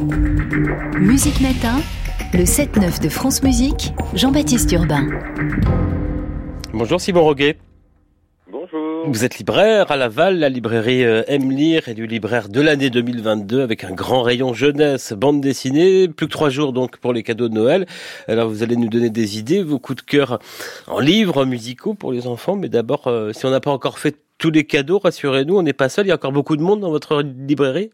Musique Matin, le 7-9 de France Musique, Jean-Baptiste Urbain. Bonjour Simon Roguet. Bonjour. Vous êtes libraire à Laval, la librairie euh, Aime Lire et du libraire de l'année 2022 avec un grand rayon jeunesse, bande dessinée, plus que trois jours donc pour les cadeaux de Noël. Alors vous allez nous donner des idées, vos coups de cœur en livres musicaux pour les enfants, mais d'abord, euh, si on n'a pas encore fait tous les cadeaux, rassurez-nous, on n'est pas seul, il y a encore beaucoup de monde dans votre librairie?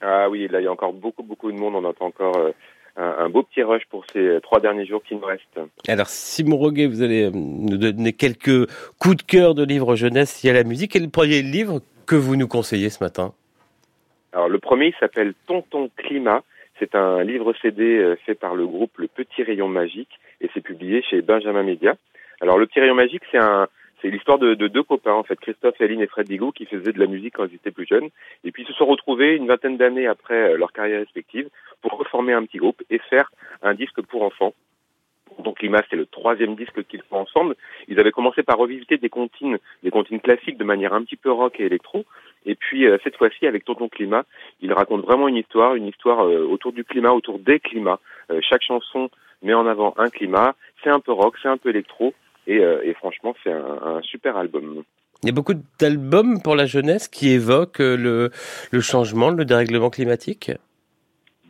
Ah oui, là il y a encore beaucoup beaucoup de monde, on entend encore euh, un, un beau petit rush pour ces trois derniers jours qui nous restent. Alors Simon Roguet, vous allez euh, nous donner quelques coups de cœur de livres jeunesse liés à la musique. Quel est le premier livre que vous nous conseillez ce matin? Alors le premier il s'appelle Tonton Climat. C'est un livre CD euh, fait par le groupe Le Petit Rayon Magique et c'est publié chez Benjamin Média. Alors le Petit Rayon Magique, c'est un c'est l'histoire de, de, deux copains en fait, Christophe, Aline et Fred Bigot, qui faisaient de la musique quand ils étaient plus jeunes, et puis ils se sont retrouvés une vingtaine d'années après euh, leur carrière respective pour reformer un petit groupe et faire un disque pour enfants. Donc Climat, c'est le troisième disque qu'ils font ensemble. Ils avaient commencé par revisiter des comptines, des comptines classiques de manière un petit peu rock et électro. Et puis euh, cette fois-ci, avec Tonton Climat, ils racontent vraiment une histoire, une histoire euh, autour du climat, autour des climats. Chaque chanson met en avant un climat. C'est un peu rock, c'est un peu électro. Et, euh, et franchement, c'est un, super album. Il y a beaucoup d'albums pour la jeunesse qui évoquent euh, le changement, le dérèglement climatique?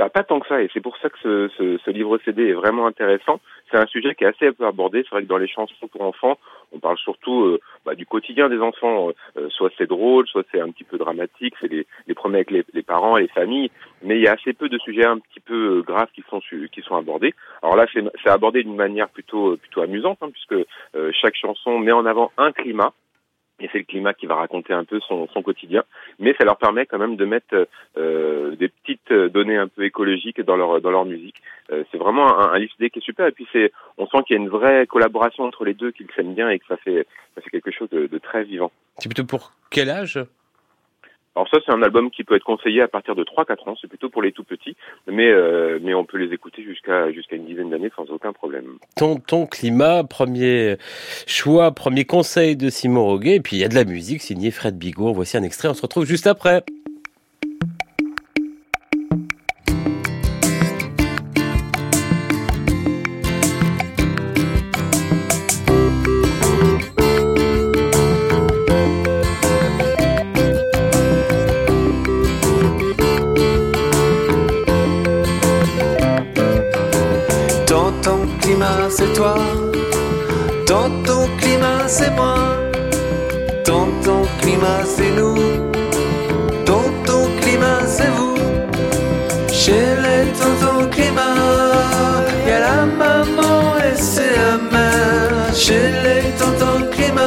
Bah, pas tant que ça, et c'est pour ça que ce, ce, ce, livre CD est vraiment intéressant. C'est un sujet qui est assez peu abordé. C'est vrai que dans les chansons pour enfants, on parle surtout euh, bah, du quotidien des enfants. Euh, soit c'est drôle, soit c'est un petit peu dramatique. C'est les, les premiers avec les, les, parents et les familles. Mais il y a assez peu de sujets un petit peu graves qui sont qui sont abordés. Alors là, c'est abordé d'une manière plutôt plutôt amusante, hein, puisque euh, chaque chanson met en avant un climat et c'est le climat qui va raconter un peu son, son, quotidien, mais ça leur permet quand même de mettre euh, des petites données un peu écologiques dans leur dans leur musique. Euh, c'est vraiment un, un livre qui est super, et puis c'est on sent qu'il y a une vraie collaboration entre les deux, qu'ils s'aiment bien et que ça fait ça fait quelque chose de, de très vivant. C'est plutôt pour quel âge? Alors ça, c'est un album qui peut être conseillé à partir de 3-4 ans, c'est plutôt pour les tout petits, mais euh, mais on peut les écouter jusqu'à jusqu'à une dizaine d'années sans aucun problème. Tonton Climat, premier choix, premier conseil de Simon Roguet, et puis il y a de la musique signée Fred Bigot. Voici un extrait, on se retrouve juste après. Climat c'est toi, dans ton climat c'est moi, dans ton climat c'est nous, dans ton climat c'est vous. Chez les tontons climat, y a la maman et c'est la mère. Chez les tontons climat,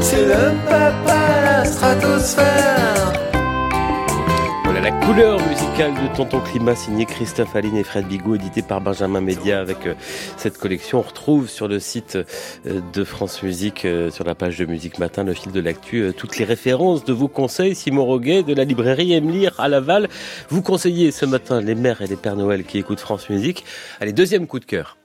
c'est le papa, la stratosphère. Couleur musicale de Tonton Climat signé Christophe Aline et Fred Bigot édité par Benjamin Média avec euh, cette collection. On retrouve sur le site euh, de France Musique, euh, sur la page de Musique Matin, le fil de l'actu, toutes les références de vos conseils. Simon Roguet de la librairie Aime Lire à Laval. Vous conseillez ce matin les mères et les pères Noël qui écoutent France Musique. Allez, deuxième coup de cœur.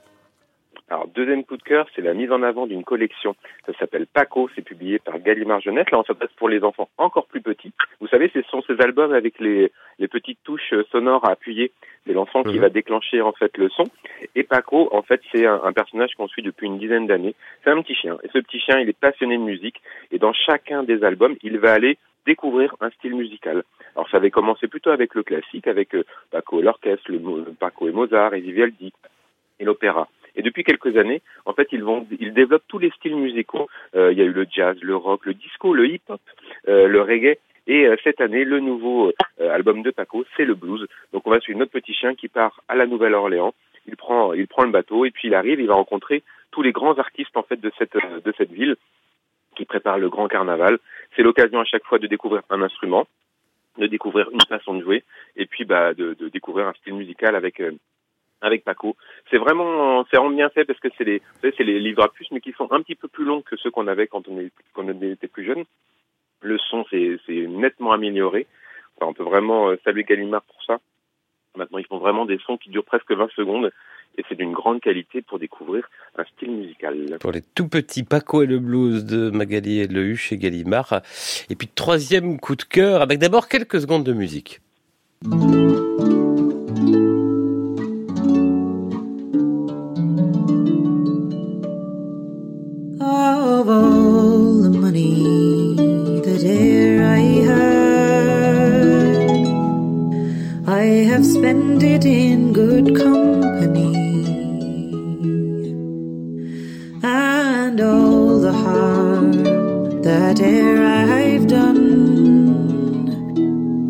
Alors, deuxième coup de cœur, c'est la mise en avant d'une collection. Ça s'appelle Paco, c'est publié par Gallimard Jeunesse. Là, on s'adresse pour les enfants encore plus petits. Vous savez, ce sont ces albums avec les, les petites touches sonores à appuyer. C'est l'enfant qui mmh. va déclencher, en fait, le son. Et Paco, en fait, c'est un, un, personnage qu'on suit depuis une dizaine d'années. C'est un petit chien. Et ce petit chien, il est passionné de musique. Et dans chacun des albums, il va aller découvrir un style musical. Alors, ça avait commencé plutôt avec le classique, avec euh, Paco et l'orchestre, le, Paco et Mozart, et Vivaldi, et l'opéra. Et depuis quelques années, en fait, ils vont, ils développent tous les styles musicaux. Euh, il y a eu le jazz, le rock, le disco, le hip-hop, euh, le reggae. Et euh, cette année, le nouveau album de Paco, c'est le blues. Donc, on va suivre notre petit chien qui part à la Nouvelle-Orléans. Il prend, il prend le bateau et puis il arrive. Il va rencontrer tous les grands artistes en fait de cette de cette ville qui prépare le grand carnaval. C'est l'occasion à chaque fois de découvrir un instrument, de découvrir une façon de jouer, et puis bah de, de découvrir un style musical avec avec Paco. C'est vraiment, c'est vraiment bien fait parce que c'est les, c'est les livres à puce, mais qui sont un petit peu plus longs que ceux qu'on avait quand on, était plus jeune. Le son, c'est, nettement amélioré. On peut vraiment saluer Gallimard pour ça. Maintenant, ils font vraiment des sons qui durent presque 20 secondes et c'est d'une grande qualité pour découvrir un style musical. Pour les tout petits Paco et le blues de Magali et le chez Gallimard. Et puis troisième coup de cœur avec d'abord quelques secondes de musique. of all the money that e'er I had, I have spent it in good company, and all the harm that e'er I've done,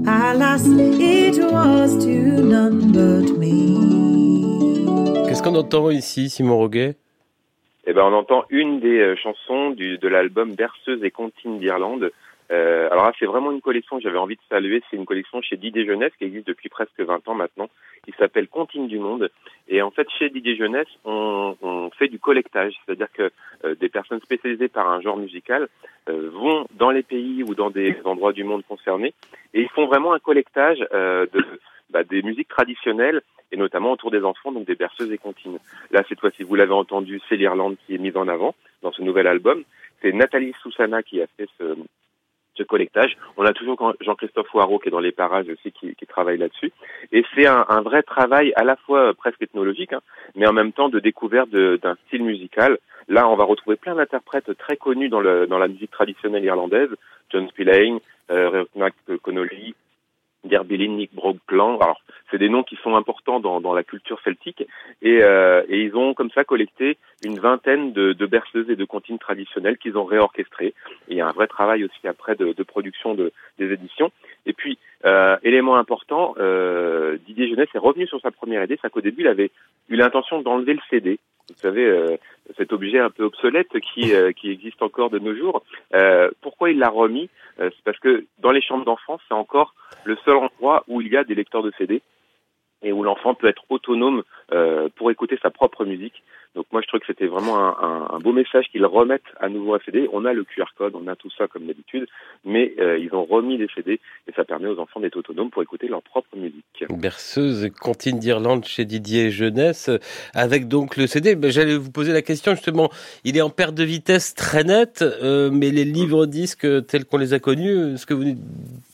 alas, it was to none but me. Qu'est-ce qu'on entend ici, Simon Roguet? Eh ben, on entend une des euh, chansons du, de l'album Berceuse et Comptine d'Irlande. Euh, alors là, c'est vraiment une collection que j'avais envie de saluer. C'est une collection chez Didier Jeunesse qui existe depuis presque 20 ans maintenant, qui s'appelle Comptine du Monde. Et en fait, chez Didier Jeunesse, on, on fait du collectage, c'est-à-dire que euh, des personnes spécialisées par un genre musical euh, vont dans les pays ou dans des endroits du monde concernés et ils font vraiment un collectage euh, de bah, des musiques traditionnelles et notamment autour des enfants, donc des berceuses et comptines. Là, cette fois-ci, vous l'avez entendu, c'est l'Irlande qui est mise en avant dans ce nouvel album. C'est Nathalie Soussana qui a fait ce, collectage. On a toujours Jean-Christophe Waro qui est dans les parages aussi qui, qui travaille là-dessus. Et c'est un, un, vrai travail à la fois euh, presque ethnologique, hein, mais en même temps de découverte d'un style musical. Là, on va retrouver plein d'interprètes très connus dans, le, dans la musique traditionnelle irlandaise. John Spillane, euh, Connolly, Derbilin, Nick Brogplan. Alors, c'est des noms qui sont importants dans, dans la culture celtique et, euh, et, ils ont comme ça collecté une vingtaine de, de berceuses et de comptines traditionnelles qu'ils ont réorchestrées. Et il y a un vrai travail aussi après de, de production de, des éditions. Et puis, euh, élément important, euh, Didier Jeunesse est revenu sur sa première idée, c'est qu'au début, il avait eu l'intention d'enlever le CD. Vous savez, euh, cet objet un peu obsolète qui, euh, qui existe encore de nos jours. Euh, pourquoi il l'a remis? C'est parce que dans les chambres d'enfants, c'est encore le seul endroit où il y a des lecteurs de CD et où l'enfant peut être autonome euh, pour écouter sa propre musique. Donc moi je trouve que c'était vraiment un, un, un beau message qu'ils remettent à nouveau un CD. On a le QR code, on a tout ça comme d'habitude, mais euh, ils ont remis les CD et ça permet aux enfants d'être autonomes pour écouter leur propre musique. Berceuse Cantine d'Irlande chez Didier Jeunesse, avec donc le CD. Ben, J'allais vous poser la question justement, il est en perte de vitesse très nette, euh, mais les livres disques tels qu'on les a connus, ce que vous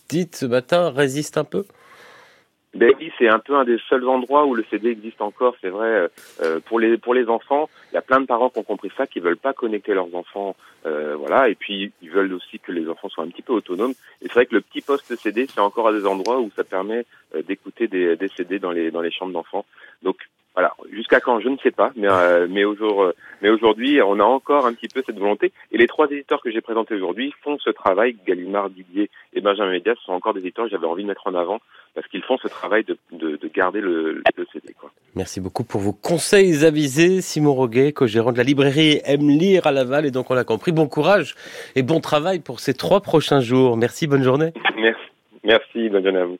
dites ce matin, résistent un peu? Ben oui, c'est un peu un des seuls endroits où le CD existe encore. C'est vrai euh, pour les pour les enfants. Il y a plein de parents qui ont compris ça, qui veulent pas connecter leurs enfants, euh, voilà. Et puis ils veulent aussi que les enfants soient un petit peu autonomes. Et c'est vrai que le petit poste CD, c'est encore à des endroits où ça permet euh, d'écouter des, des CD dans les dans les chambres d'enfants. Donc voilà, jusqu'à quand, je ne sais pas, mais euh, mais aujourd'hui, mais aujourd'hui, on a encore un petit peu cette volonté. Et les trois éditeurs que j'ai présentés aujourd'hui font ce travail. Gallimard, Didier et Benjamin Médias sont encore des éditeurs que j'avais envie de mettre en avant parce qu'ils font ce travail de, de, de garder le, le CD. Quoi. Merci beaucoup pour vos conseils avisés, Simon Roguet, co-gérant de la librairie Aime lire à Laval. Et donc, on l'a compris, bon courage et bon travail pour ces trois prochains jours. Merci, bonne journée. Merci, merci, bonne journée à vous.